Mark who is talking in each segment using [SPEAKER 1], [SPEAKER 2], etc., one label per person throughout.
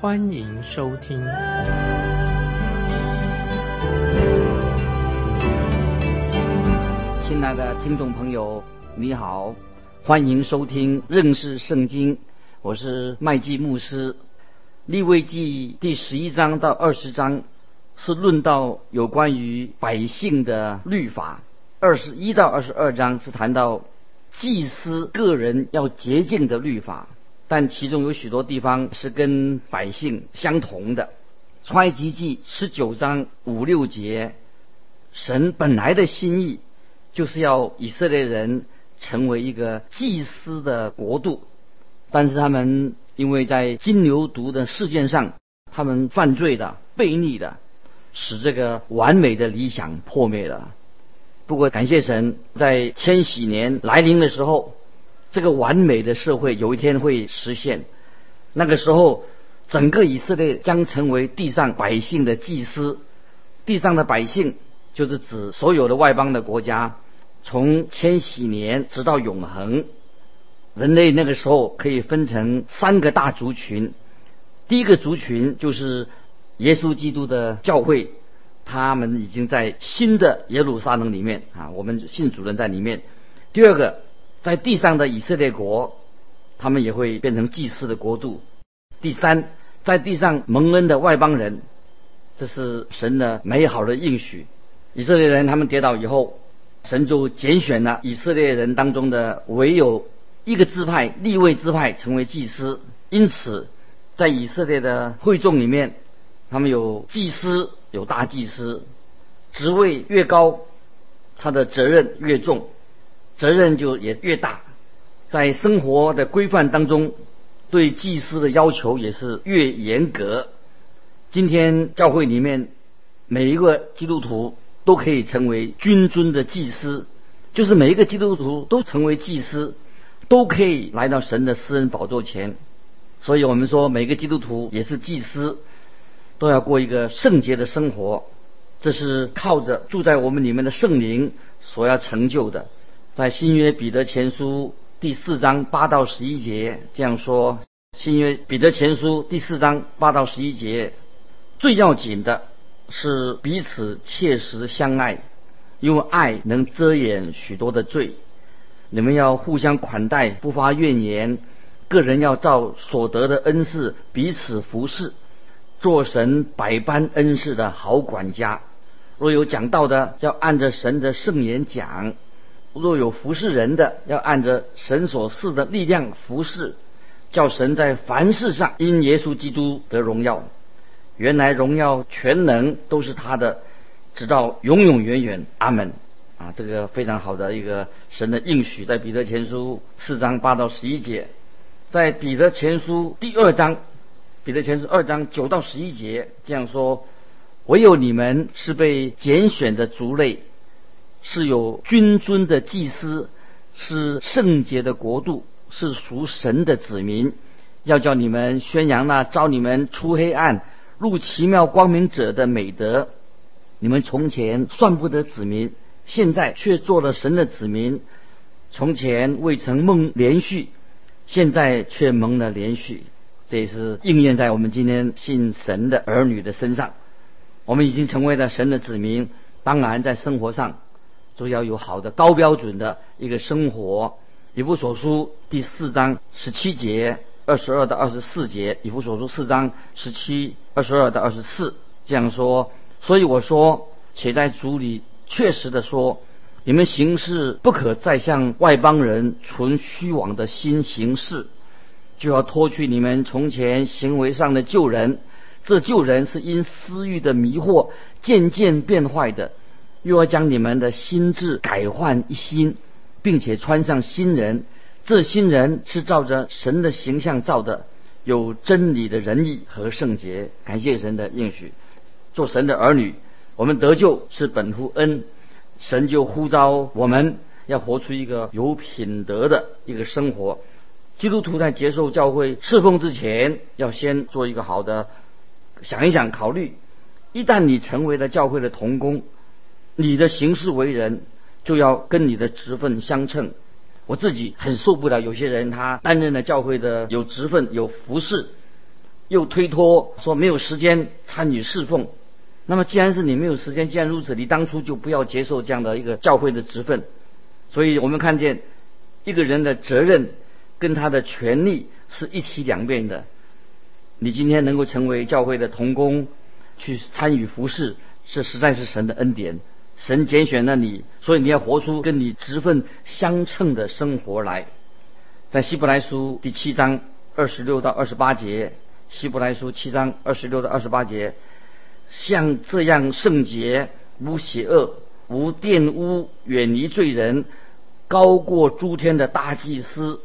[SPEAKER 1] 欢迎收听。
[SPEAKER 2] 亲爱的听众朋友，你好，欢迎收听认识圣经，我是麦基牧师。立位记第十一章到二十章是论到有关于百姓的律法。二十一到二十二章是谈到祭司个人要洁净的律法，但其中有许多地方是跟百姓相同的。创埃及记十九章五六节，神本来的心意就是要以色列人成为一个祭司的国度，但是他们因为在金牛犊的事件上，他们犯罪的、悖逆的，使这个完美的理想破灭了。不过，感谢神，在千禧年来临的时候，这个完美的社会有一天会实现。那个时候，整个以色列将成为地上百姓的祭司。地上的百姓就是指所有的外邦的国家，从千禧年直到永恒。人类那个时候可以分成三个大族群。第一个族群就是耶稣基督的教会。他们已经在新的耶路撒冷里面啊，我们信主人在里面。第二个，在地上的以色列国，他们也会变成祭司的国度。第三，在地上蒙恩的外邦人，这是神的美好的应许。以色列人他们跌倒以后，神就拣选了以色列人当中的唯有一个支派立位支派成为祭司，因此在以色列的会众里面。他们有祭司，有大祭司，职位越高，他的责任越重，责任就也越大。在生活的规范当中，对祭司的要求也是越严格。今天教会里面每一个基督徒都可以成为君尊的祭司，就是每一个基督徒都成为祭司，都可以来到神的私人宝座前。所以我们说，每个基督徒也是祭司。都要过一个圣洁的生活，这是靠着住在我们里面的圣灵所要成就的。在新约彼得前书第四章八到十一节这样说：新约彼得前书第四章八到十一节，最要紧的是彼此切实相爱，因为爱能遮掩许多的罪。你们要互相款待，不发怨言，个人要照所得的恩赐彼此服侍。做神百般恩赐的好管家，若有讲道的，要按着神的圣言讲；若有服侍人的，要按着神所赐的力量服侍，叫神在凡事上因耶稣基督得荣耀。原来荣耀全能都是他的，直到永永远远。阿门。啊，这个非常好的一个神的应许，在彼得前书四章八到十一节，在彼得前书第二章。彼得前书二章九到十一节这样说：唯有你们是被拣选的族类，是有君尊的祭司，是圣洁的国度，是属神的子民。要叫你们宣扬那招你们出黑暗入奇妙光明者的美德。你们从前算不得子民，现在却做了神的子民；从前未曾梦连续，现在却蒙了连续。这也是应验在我们今天信神的儿女的身上。我们已经成为了神的子民，当然在生活上都要有好的高标准的一个生活。以弗所书第四章十七节二十二到二十四节，以弗所书四章十七二十二到二十四这样说。所以我说，且在主里确实的说，你们行事不可再向外邦人存虚妄的心行事。就要脱去你们从前行为上的旧人，这旧人是因私欲的迷惑渐渐变坏的；又要将你们的心智改换一新，并且穿上新人。这新人。是照着神的形象造的，有真理的仁义和圣洁。感谢神的应许，做神的儿女，我们得救是本乎恩，神就呼召我们要活出一个有品德的一个生活。基督徒在接受教会侍奉之前，要先做一个好的想一想、考虑。一旦你成为了教会的童工，你的行事为人就要跟你的职分相称。我自己很受不了，有些人他担任了教会的有职分、有服侍，又推脱说没有时间参与侍奉。那么既然是你没有时间，既然如此，你当初就不要接受这样的一个教会的职分。所以我们看见一个人的责任跟他的权利是一体两面的。你今天能够成为教会的童工。去参与服侍，这实在是神的恩典。神拣选了你，所以你要活出跟你职分相称的生活来。在希伯来书第七章二十六到二十八节，希伯来书七章二十六到二十八节，像这样圣洁、无邪恶、无玷污、远离罪人、高过诸天的大祭司，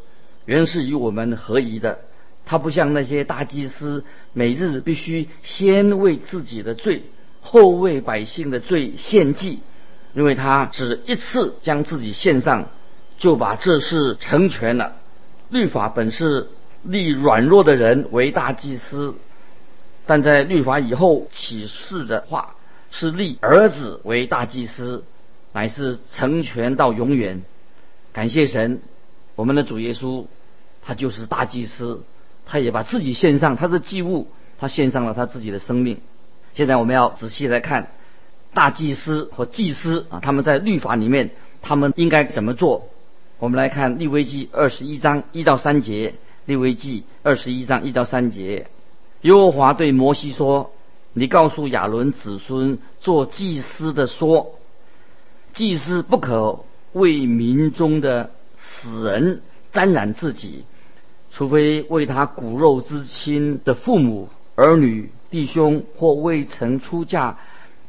[SPEAKER 2] 原是与我们合宜的。他不像那些大祭司，每日必须先为自己的罪，后为百姓的罪献祭，因为他只一次将自己献上，就把这事成全了。律法本是立软弱的人为大祭司，但在律法以后启示的话，是立儿子为大祭司，乃是成全到永远。感谢神，我们的主耶稣，他就是大祭司。他也把自己献上，他是祭物，他献上了他自己的生命。现在我们要仔细来看大祭司和祭司啊，他们在律法里面他们应该怎么做？我们来看利未记二十一章一到三节。利未记二十一章一到三节，耶和华对摩西说：“你告诉亚伦子孙做祭司的说，祭司不可为民中的死人沾染自己。”除非为他骨肉之亲的父母、儿女、弟兄或未曾出嫁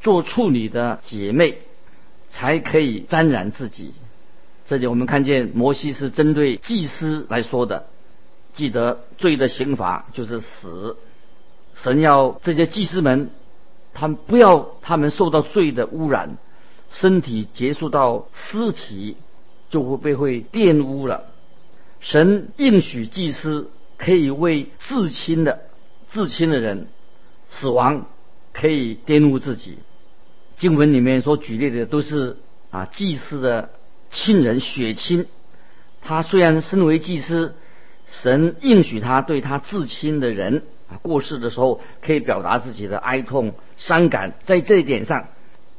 [SPEAKER 2] 做处女的姐妹，才可以沾染自己。这里我们看见摩西是针对祭司来说的。记得罪的刑罚就是死。神要这些祭司们，他们不要他们受到罪的污染，身体接触到尸体就会被会玷污了。神应许祭司可以为至亲的至亲的人死亡可以玷污自己。经文里面所举例的都是啊祭司的亲人血亲。他虽然身为祭司，神应许他对他至亲的人啊过世的时候可以表达自己的哀痛伤感。在这一点上，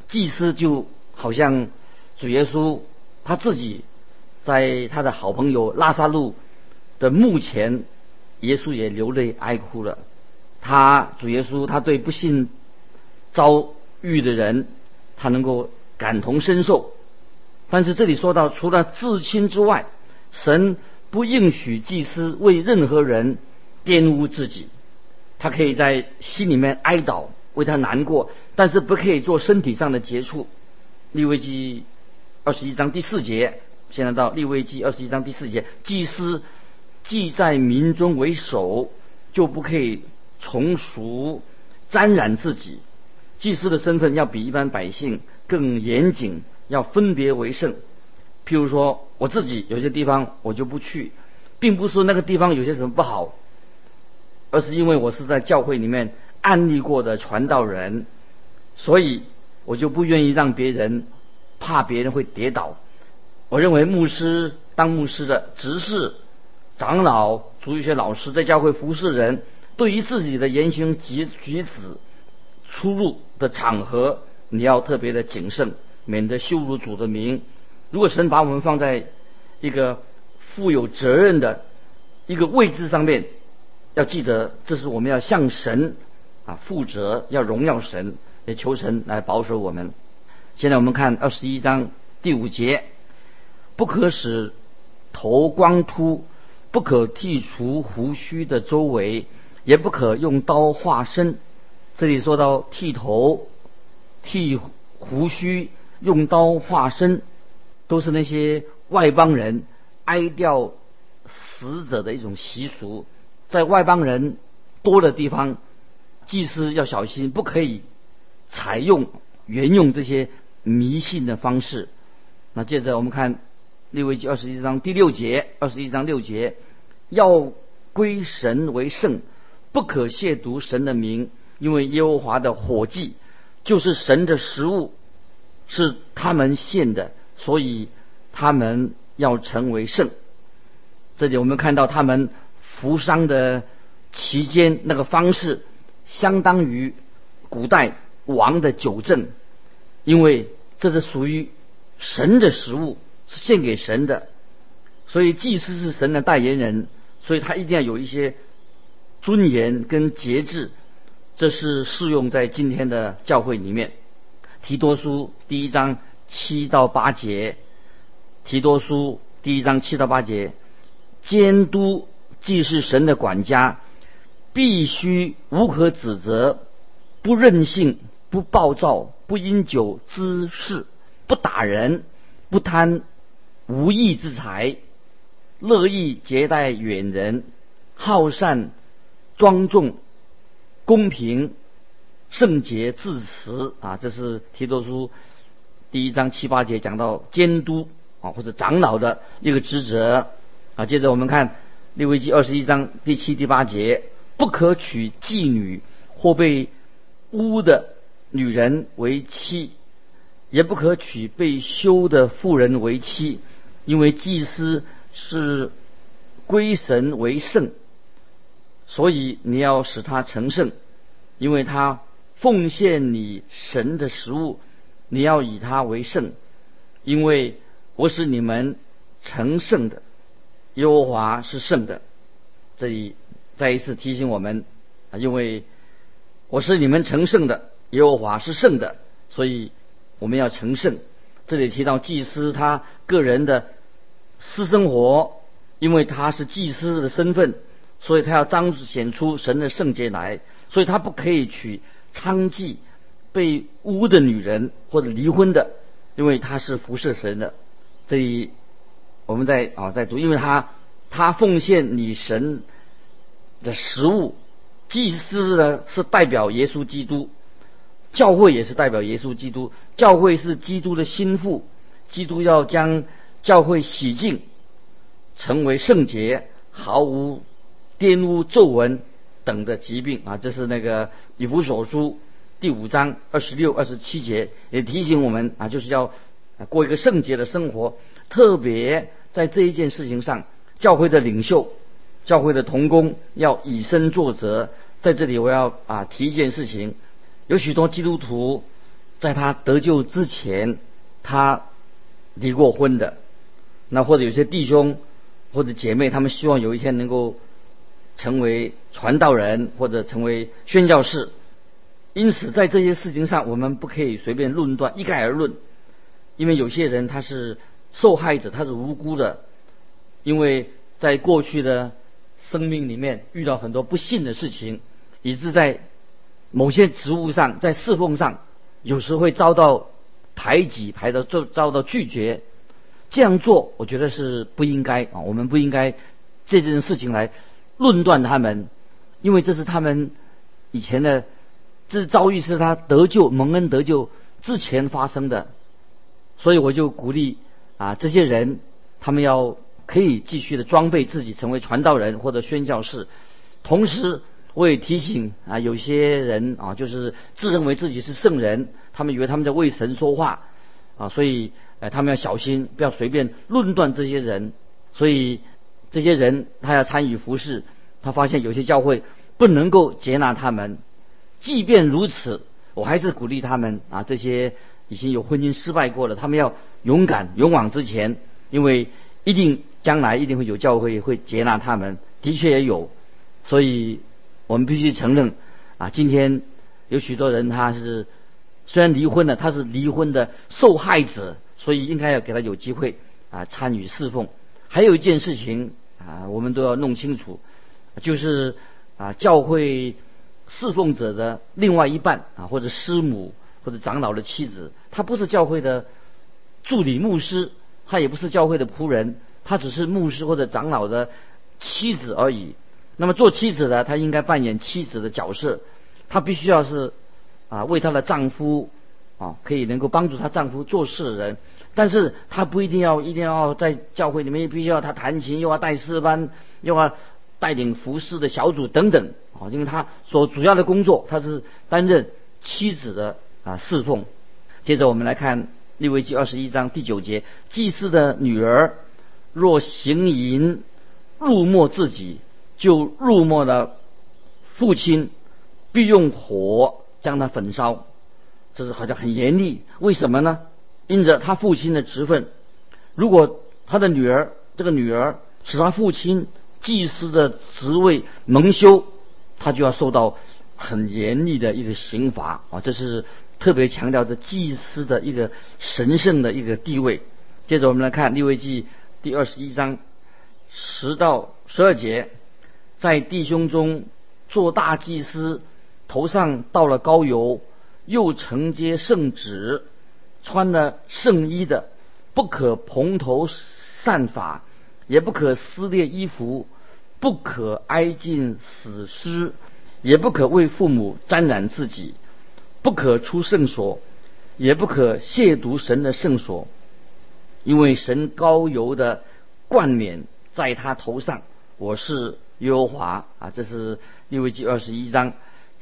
[SPEAKER 2] 祭司就好像主耶稣他自己。在他的好朋友拉萨路的墓前，耶稣也流泪哀哭了。他主耶稣，他对不幸遭遇的人，他能够感同身受。但是这里说到，除了至亲之外，神不应许祭司为任何人玷污自己。他可以在心里面哀悼，为他难过，但是不可以做身体上的接触。利未记二十一章第四节。现在到利未记二十一章第四节，祭司既在民中为首，就不可以从俗沾染自己。祭司的身份要比一般百姓更严谨，要分别为圣。譬如说，我自己有些地方我就不去，并不是说那个地方有些什么不好，而是因为我是在教会里面安利过的传道人，所以我就不愿意让别人怕别人会跌倒。我认为牧师当牧师的执事、长老、主一些老师在教会服侍人，对于自己的言行举举止、出入的场合，你要特别的谨慎，免得羞辱主的名。如果神把我们放在一个负有责任的一个位置上面，要记得这是我们要向神啊负责，要荣耀神，也求神来保守我们。现在我们看二十一章第五节。不可使头光秃，不可剃除胡须的周围，也不可用刀划身。这里说到剃头、剃胡须、用刀划身，都是那些外邦人哀悼死者的一种习俗。在外邦人多的地方，祭司要小心，不可以采用沿用这些迷信的方式。那接着我们看利未记二十一章第六节，二十一章六节，要归神为圣，不可亵渎神的名，因为耶和华的火祭就是神的食物，是他们献的，所以他们要成为圣。这里我们看到他们服丧的期间那个方式，相当于古代王的酒政，因为这是属于神的食物，是献给神的，所以祭司是神的代言人，所以他一定要有一些尊严跟节制，这是适用在今天的教会里面。提多书第一章七到八节，提多书第一章七到八节。监督既是神的管家，必须无可指责，不任性，不暴躁，不因酒滋事，不打人，不贪无义之财，乐意接待远人，好善庄重，公平圣洁自持啊！这是提多书第一章七八节讲到监督啊或者长老的一个职责。啊，接着我们看《利未记》二十一章第七、第八节：不可娶妓女或被污的女人为妻，也不可娶被休的妇人为妻，因为祭司是归神为圣，所以你要使他成圣，因为他奉献你神的食物，你要以他为圣，因为我使你们成圣的。耶和华是圣的，这里再一次提醒我们啊，因为我是你们成圣的，耶和华是圣的，所以我们要成圣。这里提到祭司他个人的私生活，因为他是祭司的身份，所以他要彰显出神的圣洁来，所以他不可以娶娼妓、被污的女人或者离婚的，因为他是服侍神的。这里。我们在啊在读，因为他他奉献你神的食物，祭司呢是代表耶稣基督，教会也是代表耶稣基督，教会是基督的心腹，基督要将教会洗净，成为圣洁，毫无玷污皱纹等的疾病啊，这是那个以弗所书第五章二十六、二十七节也提醒我们啊，就是要过一个圣洁的生活，特别。在这一件事情上，教会的领袖、教会的同工要以身作则。在这里，我要啊提一件事情：有许多基督徒在他得救之前，他离过婚的。那或者有些弟兄或者姐妹，他们希望有一天能够成为传道人或者成为宣教士。因此，在这些事情上，我们不可以随便论断、一概而论，因为有些人他是。受害者他是无辜的，因为在过去的生命里面遇到很多不幸的事情，以致在某些职务上，在侍奉上，有时会遭到排挤，排到遭遭到拒绝。这样做，我觉得是不应该啊！我们不应该这件事情来论断他们，因为这是他们以前的这遭遇是他得救蒙恩得救之前发生的，所以我就鼓励。啊，这些人他们要可以继续的装备自己，成为传道人或者宣教士。同时，我也提醒啊，有些人啊，就是自认为自己是圣人，他们以为他们在为神说话啊，所以呃，他们要小心，不要随便论断这些人。所以，这些人他要参与服侍，他发现有些教会不能够接纳他们。即便如此，我还是鼓励他们啊，这些。已经有婚姻失败过了，他们要勇敢勇往直前，因为一定将来一定会有教会会接纳他们，的确也有，所以我们必须承认啊，今天有许多人他是虽然离婚了，他是离婚的受害者，所以应该要给他有机会啊参与侍奉。还有一件事情啊，我们都要弄清楚，就是啊教会侍奉者的另外一半啊或者师母。或者长老的妻子，她不是教会的助理牧师，他也不是教会的仆人，他只是牧师或者长老的妻子而已。那么做妻子的，她应该扮演妻子的角色，她必须要是啊为她的丈夫啊可以能够帮助她丈夫做事的人，但是他不一定要一定要在教会里面必须要他弹琴，又要带诗班，又要带领服饰的小组等等啊，因为他所主要的工作，他是担任妻子的啊侍奉。接着我们来看利未记二十一章第九节，祭司的女儿若行淫，入没自己。就入没了父亲，必用火将他焚烧，这是好像很严厉。为什么呢？因着他父亲的职分，如果他的女儿这个女儿使他父亲祭司的职位蒙羞，他就要受到很严厉的一个刑罚啊！这是特别强调这祭司的一个神圣的一个地位。接着我们来看利未记第二十一章十到十二节。在弟兄中做大祭司，头上倒了膏油，又承接圣旨，穿了圣衣的，不可蓬头散发，也不可撕裂衣服，不可挨近死尸，也不可为父母沾染自己，不可出圣所，也不可亵渎神的圣所，因为神高油的冠冕在他头上，我是。耶和华啊，这是利未记二十一章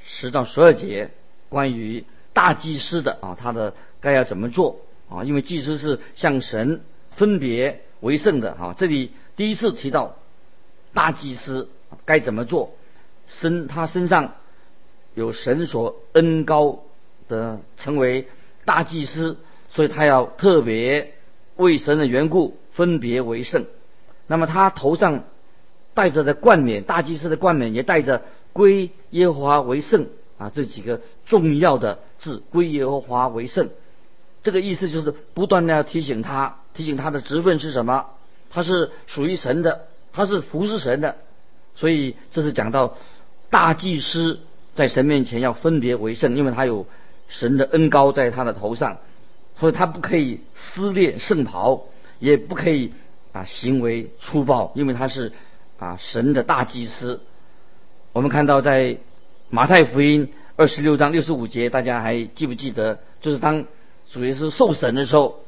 [SPEAKER 2] 十到十二节关于大祭司的啊，他的该要怎么做啊？因为祭司是向神分别为圣的啊。这里第一次提到大祭司该怎么做，身他身上有神所恩高的成为大祭司，所以他要特别为神的缘故分别为圣。那么他头上。戴着的冠冕，大祭司的冠冕也带着“归耶和华为圣”啊这几个重要的字，“归耶和华为圣”。这个意思就是不断的要提醒他，提醒他的职分是什么，他是属于神的，他是服侍神的。所以这是讲到大祭司在神面前要分别为圣，因为他有神的恩高在他的头上，所以他不可以撕裂圣袍，也不可以啊行为粗暴，因为他是。啊，神的大祭司，我们看到在马太福音二十六章六十五节，大家还记不记得？就是当主耶稣受审的时候，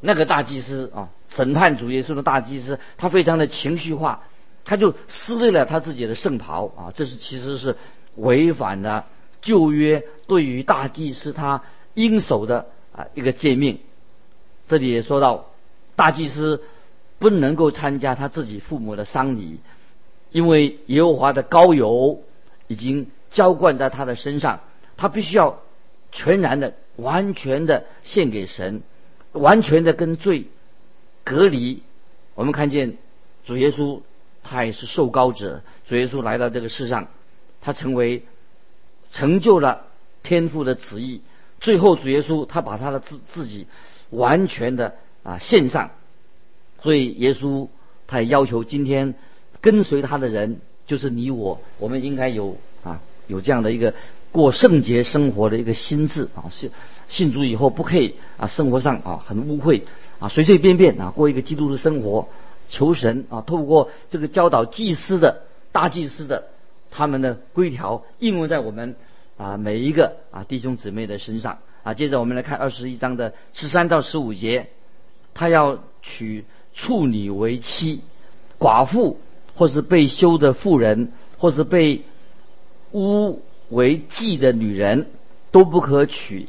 [SPEAKER 2] 那个大祭司啊，审判主耶稣的大祭司，他非常的情绪化，他就撕裂了他自己的圣袍啊，这是其实是违反了旧约对于大祭司他应守的啊一个诫命。这里也说到大祭司。不能够参加他自己父母的丧礼，因为耶和华的膏油已经浇灌在他的身上，他必须要全然的、完全的献给神，完全的跟罪隔离。我们看见主耶稣，他也是受膏者。主耶稣来到这个世上，他成为成就了天父的旨意。最后，主耶稣他把他的自自己完全的啊献上。所以耶稣他也要求今天跟随他的人，就是你我，我们应该有啊有这样的一个过圣洁生活的一个心智啊，信信主以后不可以啊生活上啊很污秽啊随随便便啊过一个基督的生活，求神啊透过这个教导祭司的大祭司的他们的规条应用在我们啊每一个啊弟兄姊妹的身上啊。接着我们来看二十一章的十三到十五节，他要娶。处女为妻，寡妇或是被休的妇人，或是被污为妓的女人，都不可娶，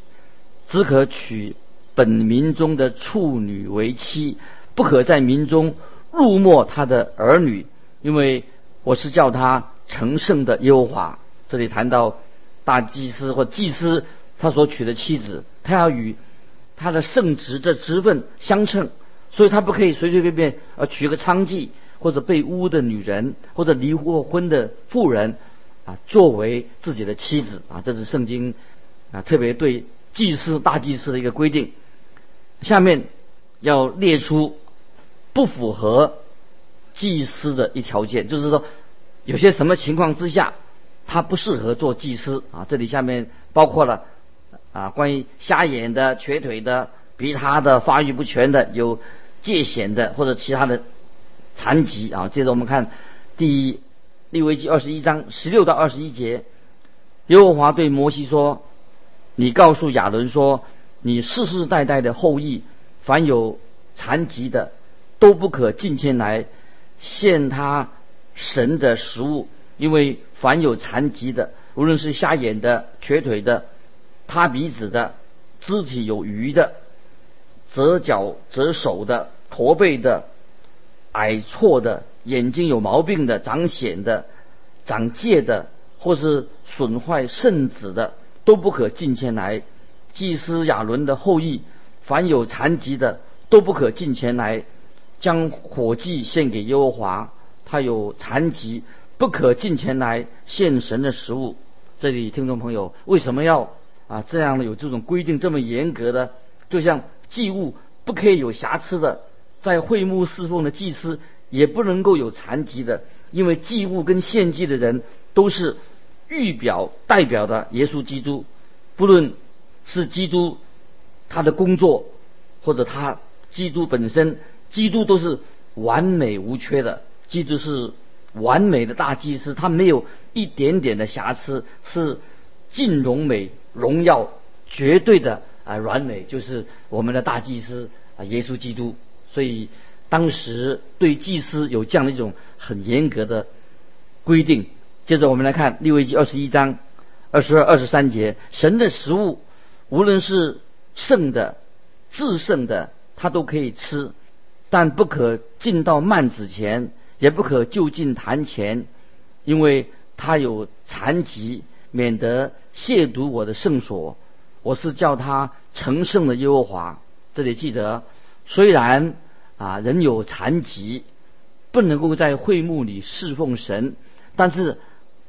[SPEAKER 2] 只可娶本民中的处女为妻，不可在民中入没他的儿女，因为我是叫他成圣的优华。这里谈到大祭司或祭司，他所娶的妻子，他要与他的圣职的职分相称。所以他不可以随随便便呃娶个娼妓或者被污的女人或者离过婚的妇人啊作为自己的妻子啊，这是圣经啊特别对祭司大祭司的一个规定。下面要列出不符合祭司的一条件，就是说有些什么情况之下他不适合做祭司啊。这里下面包括了啊关于瞎眼的、瘸腿的、比他的发育不全的有。界限的或者其他的残疾啊，接着我们看第一利未记二十一章十六到二十一节，耶和华对摩西说：“你告诉亚伦说，你世世代代的后裔，凡有残疾的，都不可进前来献他神的食物，因为凡有残疾的，无论是瞎眼的、瘸腿的、塌鼻子的、肢体有余的、折脚折手的、驼背的、矮矬的。”眼睛有毛病的、长癣的、长疥的，或是损坏肾子的，都不可进前来。祭司亚伦的后裔，凡有残疾的，都不可进前来，将火祭献给耶和华。他有残疾，不可进前来献神的食物。这里听众朋友，为什么要啊这样的有这种规定这么严格的？就像祭物不可以有瑕疵的，在会幕侍奉的祭司。也不能够有残疾的，因为祭物跟献祭的人都是预表代表的耶稣基督，不论是基督他的工作，或者他基督本身，基督都是完美无缺的，基督是完美的大祭司，他没有一点点的瑕疵，是尽荣美荣耀绝对的啊完美，就是我们的大祭司啊耶稣基督，所以。当时对祭司有这样的一种很严格的规定。接着我们来看利未记二十一章二十二、二十三节：神的食物，无论是圣的、至圣的，他都可以吃，但不可进到幔子前，也不可就近坛前，因为他有残疾，免得亵渎我的圣所。我是叫他成圣的耶和华。这里记得，虽然。啊，人有残疾，不能够在会幕里侍奉神，但是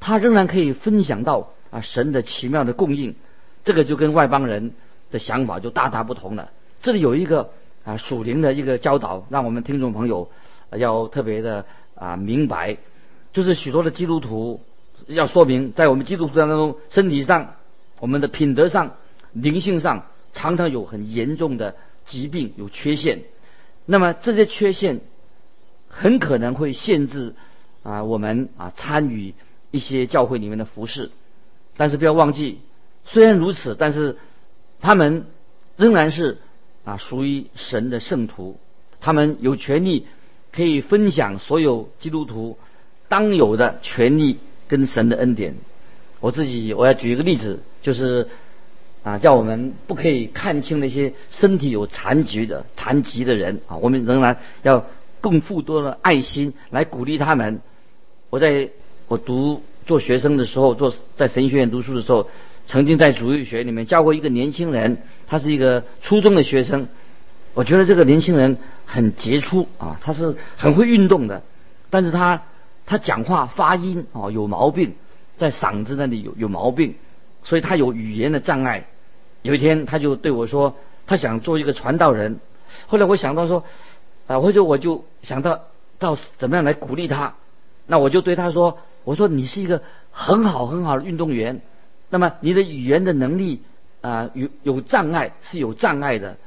[SPEAKER 2] 他仍然可以分享到啊神的奇妙的供应。这个就跟外邦人的想法就大大不同了。这里有一个啊属灵的一个教导，让我们听众朋友要特别的啊明白，就是许多的基督徒要说明，在我们基督徒当中，身体上、我们的品德上、灵性上，常常有很严重的疾病，有缺陷。那么这些缺陷很可能会限制啊我们啊参与一些教会里面的服饰，但是不要忘记，虽然如此，但是他们仍然是啊属于神的圣徒，他们有权利可以分享所有基督徒当有的权利跟神的恩典。我自己我要举一个例子，就是。啊，叫我们不可以看清那些身体有残疾的残疾的人啊，我们仍然要更付多的爱心来鼓励他们。我在我读做学生的时候，做在神学院读书的时候，曾经在主义学里面教过一个年轻人，他是一个初中的学生。我觉得这个年轻人很杰出啊，他是很会运动的，但是他他讲话发音哦有毛病，在嗓子那里有有毛病，所以他有语言的障碍。有一天，他就对我说：“他想做一个传道人。”后来我想到说：“啊，或者我就想到到怎么样来鼓励他。”那我就对他说：“我说你是一个很好很好的运动员，那么你的语言的能力啊有有障碍是有障碍的。”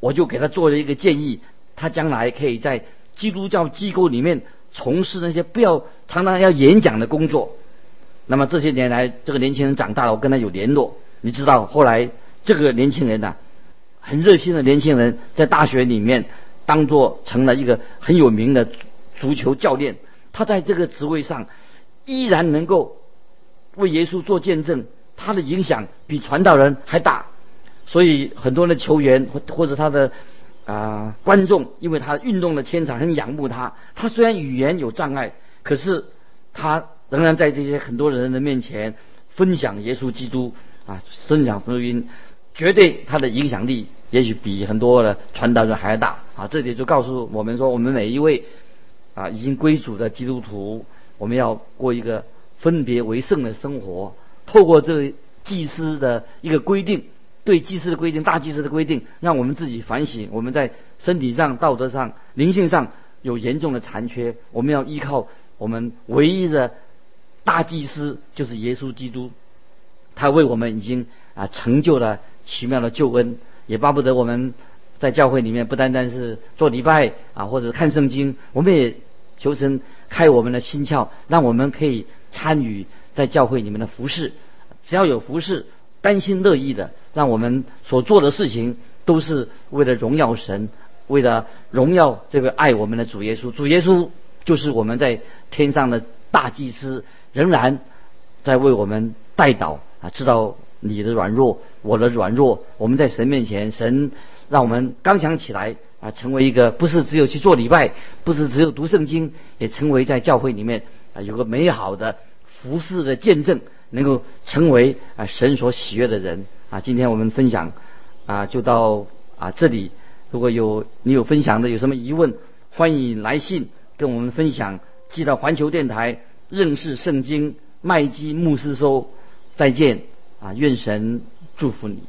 [SPEAKER 2] 我就给他做了一个建议，他将来可以在基督教机构里面从事那些不要常常要演讲的工作。那么这些年来，这个年轻人长大了，我跟他有联络。你知道后来。这个年轻人呢，很热心的年轻人，在大学里面当做成了一个很有名的足球教练。他在这个职位上依然能够为耶稣做见证，他的影响比传道人还大。所以很多的球员或或者他的啊观众，因为他运动的天才，很仰慕他。他虽然语言有障碍，可是他仍然在这些很多人的面前分享耶稣基督啊，分享福音。绝对他的影响力也许比很多的传道人还要大啊！这里就告诉我们说，我们每一位啊已经归主的基督徒，我们要过一个分别为圣的生活。透过这祭司的一个规定，对祭司的规定、大祭司的规定，让我们自己反省，我们在身体上、道德上、灵性上有严重的残缺。我们要依靠我们唯一的大祭司，就是耶稣基督，他为我们已经啊成就了。奇妙的救恩，也巴不得我们在教会里面不单单是做礼拜啊，或者看圣经，我们也求神开我们的心窍，让我们可以参与在教会里面的服饰。只要有服饰，甘心乐意的，让我们所做的事情都是为了荣耀神，为了荣耀这个爱我们的主耶稣。主耶稣就是我们在天上的大祭司，仍然在为我们代祷啊！知道你的软弱，我的软弱，我们在神面前，神让我们刚强起来啊，成为一个不是只有去做礼拜，不是只有读圣经，也成为在教会里面啊有个美好的服饰的见证。能够成为啊神所喜悦的人啊！今天我们分享啊就到啊这里。如果有你有分享的，有什么疑问，欢迎来信跟我们分享。寄到环球电台认识圣经麦基牧师收。再见啊！愿神祝福你。